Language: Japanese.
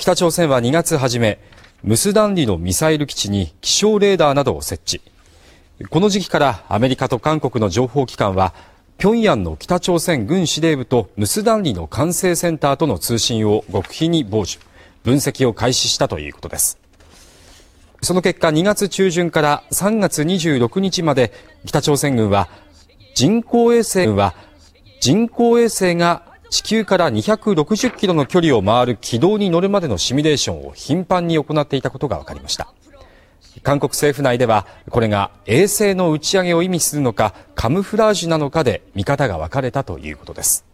北朝鮮は2月初め、ムスダンリのミサイル基地に気象レーダーなどを設置。この時期からアメリカと韓国の情報機関は、平壌の北朝鮮軍司令部とムスダンリの管制センターとの通信を極秘に傍受、分析を開始したということです。その結果2月中旬から3月26日まで北朝鮮軍は人工衛星は人工衛星が地球から260キロの距離を回る軌道に乗るまでのシミュレーションを頻繁に行っていたことが分かりました。韓国政府内ではこれが衛星の打ち上げを意味するのかカムフラージュなのかで見方が分かれたということです。